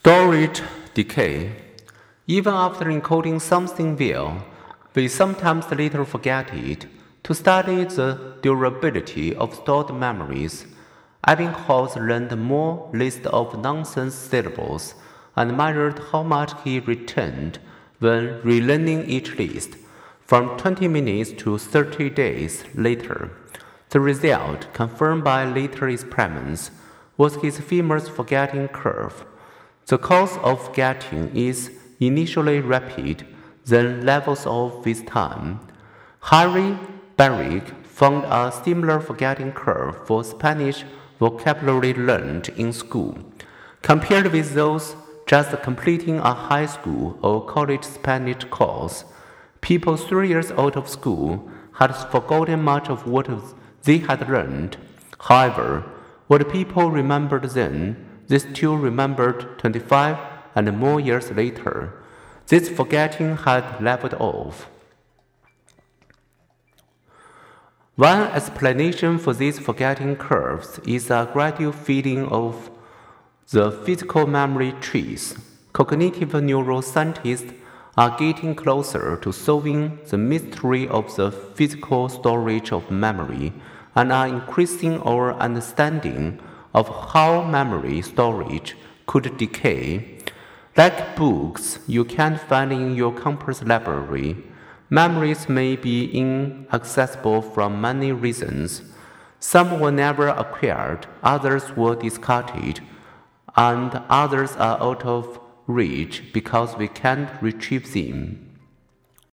Storage decay. Even after encoding something well, we sometimes later forget it. To study the durability of stored memories, Ebbinghaus learned more list of nonsense syllables and measured how much he retained when relearning each list from 20 minutes to 30 days later. The result, confirmed by later experiments, was his famous forgetting curve. The course of getting is initially rapid, then levels off with time. Harry Bahrick found a similar forgetting curve for Spanish vocabulary learned in school. Compared with those just completing a high school or college Spanish course, people three years out of school had forgotten much of what they had learned. However, what people remembered then they still remembered 25 and more years later. This forgetting had leveled off. One explanation for these forgetting curves is a gradual fading of the physical memory trace. Cognitive neuroscientists are getting closer to solving the mystery of the physical storage of memory and are increasing our understanding of how memory storage could decay. Like books you can't find in your campus library, memories may be inaccessible for many reasons. Some were never acquired, others were discarded, and others are out of reach because we can't retrieve them.